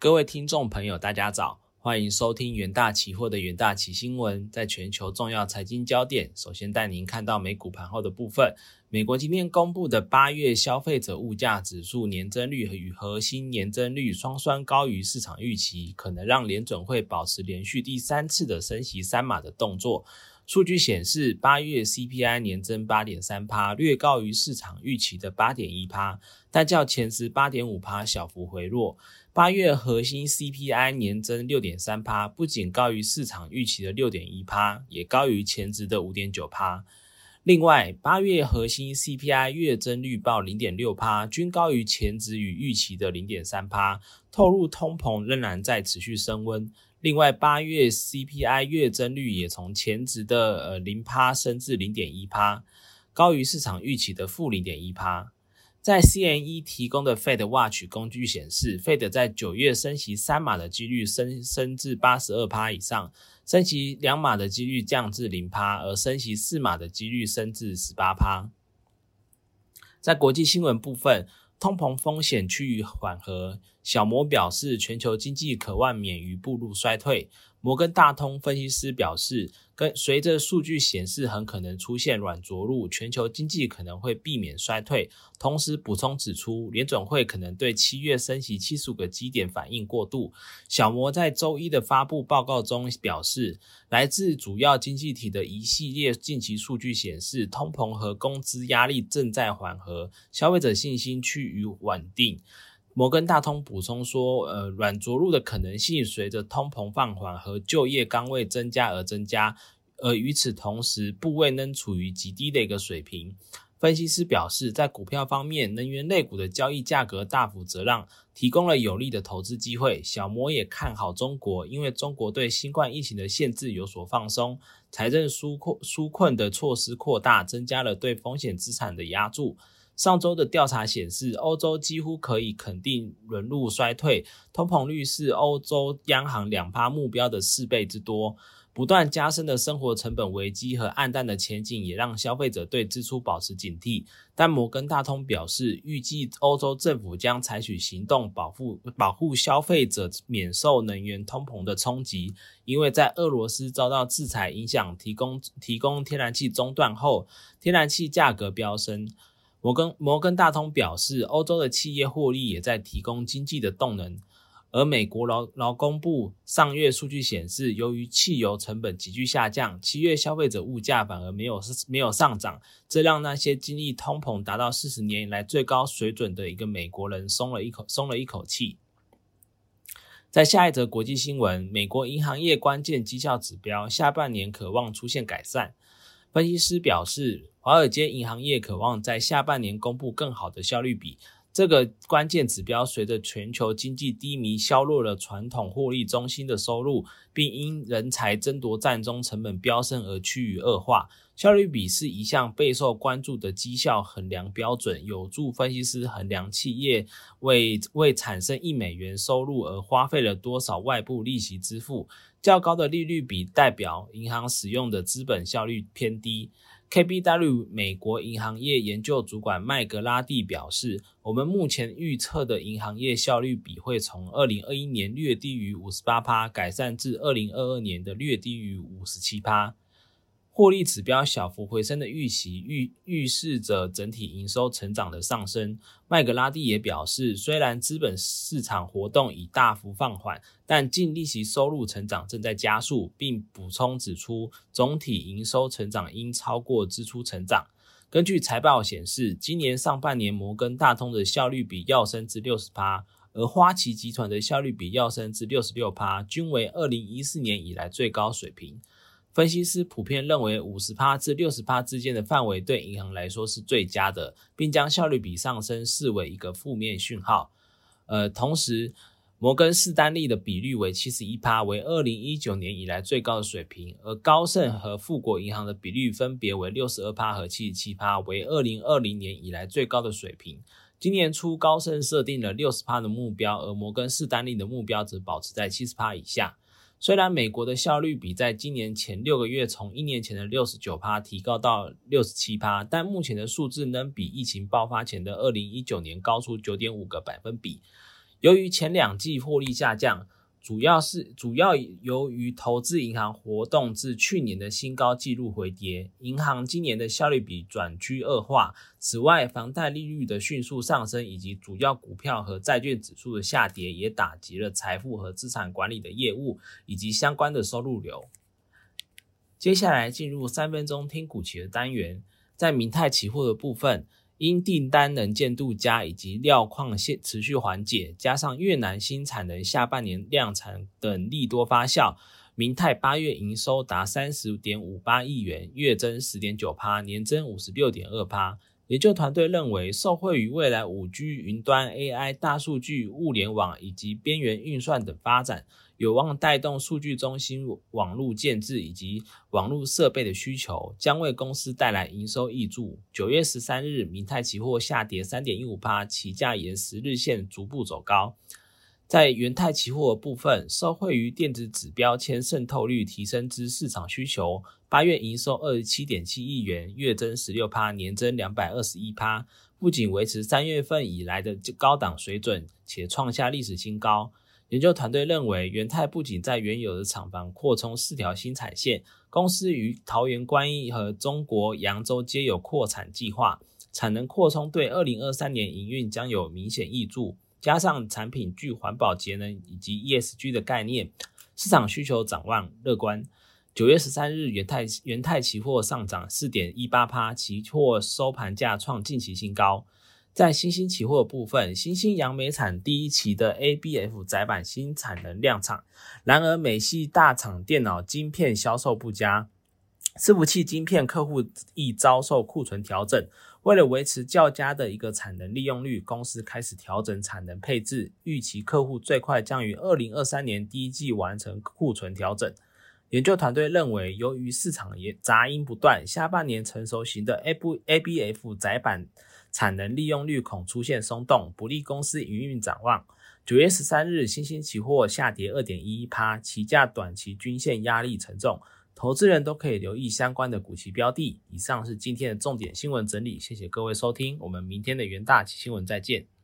各位听众朋友，大家早，欢迎收听元大期货的元大期新闻。在全球重要财经焦点，首先带您看到美股盘后的部分。美国今天公布的八月消费者物价指数年增率与核心年增率双双高于市场预期，可能让联准会保持连续第三次的升息三码的动作。数据显示，八月 CPI 年增八点三趴，略高于市场预期的八点一趴，但较前值八点五趴小幅回落。八月核心 CPI 年增六点三趴，不仅高于市场预期的六点一趴，也高于前值的五点九趴。另外，八月核心 CPI 月增率报零点六趴，均高于前值与预期的零点三趴，透露通膨仍然在持续升温。另外，八月 CPI 月增率也从前值的呃零趴升至零点一趴，高于市场预期的负零点一趴。在 CNE 提供的 Fed Watch 工具显示，Fed 在九月升息三码的几率升升至八十二趴以上，升息两码的几率降至零趴，而升息四码的几率升至十八趴。在国际新闻部分。通膨风险趋于缓和，小摩表示全球经济渴望免于步入衰退。摩根大通分析师表示，跟随着数据显示很可能出现软着陆，全球经济可能会避免衰退。同时补充指出，联准会可能对七月升息七十五个基点反应过度。小摩在周一的发布报告中表示，来自主要经济体的一系列近期数据显示，通膨和工资压力正在缓和，消费者信心趋于稳定。摩根大通补充说，呃，软着陆的可能性随着通膨放缓和就业岗位增加而增加，而与此同时，部位仍处于极低的一个水平。分析师表示，在股票方面，能源类股的交易价格大幅折让，提供了有利的投资机会。小摩也看好中国，因为中国对新冠疫情的限制有所放松，财政纾困纾困的措施扩大，增加了对风险资产的压注。上周的调查显示，欧洲几乎可以肯定沦入衰退，通膨率是欧洲央行两趴目标的四倍之多。不断加深的生活成本危机和暗淡的前景，也让消费者对支出保持警惕。但摩根大通表示，预计欧洲政府将采取行动，保护保护消费者免受能源通膨的冲击，因为在俄罗斯遭到制裁影响，提供提供天然气中断后，天然气价格飙升。摩根摩根大通表示，欧洲的企业获利也在提供经济的动能。而美国劳劳工部上月数据显示，由于汽油成本急剧下降，七月消费者物价反而没有没有上涨，这让那些经历通膨达到四十年以来最高水准的一个美国人松了一口松了一口气。在下一则国际新闻，美国银行业关键绩效指标下半年可望出现改善。分析师表示，华尔街银行业渴望在下半年公布更好的效率比。这个关键指标随着全球经济低迷，削弱了传统获利中心的收入，并因人才争夺战中成本飙升而趋于恶化。效率比是一项备受关注的绩效衡量标准，有助分析师衡量企业为为产生一美元收入而花费了多少外部利息支付。较高的利率比代表银行使用的资本效率偏低。KBW 美国银行业研究主管麦格拉蒂表示：“我们目前预测的银行业效率比会从二零二一年略低于五十八趴改善至二零二二年的略低于五十七趴。”获利指标小幅回升的预期预预示着整体营收成长的上升。麦格拉蒂也表示，虽然资本市场活动已大幅放缓，但净利息收入成长正在加速，并补充指出，总体营收成长应超过支出成长。根据财报显示，今年上半年摩根大通的效率比要升至六十趴，而花旗集团的效率比要升至六十六趴，均为二零一四年以来最高水平。分析师普遍认为，五十趴至六十趴之间的范围对银行来说是最佳的，并将效率比上升视为一个负面讯号。呃，同时，摩根士丹利的比率为七十一趴，为二零一九年以来最高的水平；而高盛和富国银行的比率分别为六十二趴和七十七趴，为二零二零年以来最高的水平。今年初，高盛设定了六十趴的目标，而摩根士丹利的目标则保持在七十趴以下。虽然美国的效率比在今年前六个月从一年前的六十九趴提高到六十七趴，但目前的数字能比疫情爆发前的二零一九年高出九点五个百分比。由于前两季获利下降。主要是主要由于投资银行活动自去年的新高纪录回跌，银行今年的效率比转趋恶化。此外，房贷利率的迅速上升，以及主要股票和债券指数的下跌，也打击了财富和资产管理的业务以及相关的收入流。接下来进入三分钟听股期的单元，在明泰期货的部分。因订单能见度佳以及料矿现持续缓解，加上越南新产能下半年量产等利多发酵，明泰八月营收达三十点五八亿元，月增十点九趴，年增五十六点二趴。研究团队认为，受惠于未来五 G、云端、AI、大数据、物联网以及边缘运算等发展，有望带动数据中心网络建制以及网络设备的需求，将为公司带来营收益助。九月十三日，明泰期货下跌三点一五%，期价沿十日线逐步走高。在元泰期货部分，受惠于电子指标签渗透率提升之市场需求，八月营收二十七点七亿元，月增十六趴，年增两百二十一趴，不仅维持三月份以来的高档水准，且创下历史新高。研究团队认为，元泰不仅在原有的厂房扩充四条新产线，公司于桃园观音和中国扬州皆有扩产计划，产能扩充对二零二三年营运将有明显益助。加上产品具环保节能以及 ESG 的概念，市场需求展望乐观。九月十三日，元泰元泰期货上涨四点一八趴，期货收盘价创近期新高。在新兴期货部分，新兴扬美产第一期的 ABF 窄板新产能量产，然而美系大厂电脑晶片销售不佳，伺服器晶片客户亦遭受库存调整。为了维持较佳的一个产能利用率，公司开始调整产能配置，预期客户最快将于二零二三年第一季完成库存调整。研究团队认为，由于市场也杂音不断，下半年成熟型的 A B A B F 窄板产能利用率恐出现松动，不利公司营运展望。九月十三日，新兴期货下跌二点一一趴，期价短期均线压力沉重。投资人都可以留意相关的股息标的。以上是今天的重点新闻整理，谢谢各位收听，我们明天的元大期新闻再见。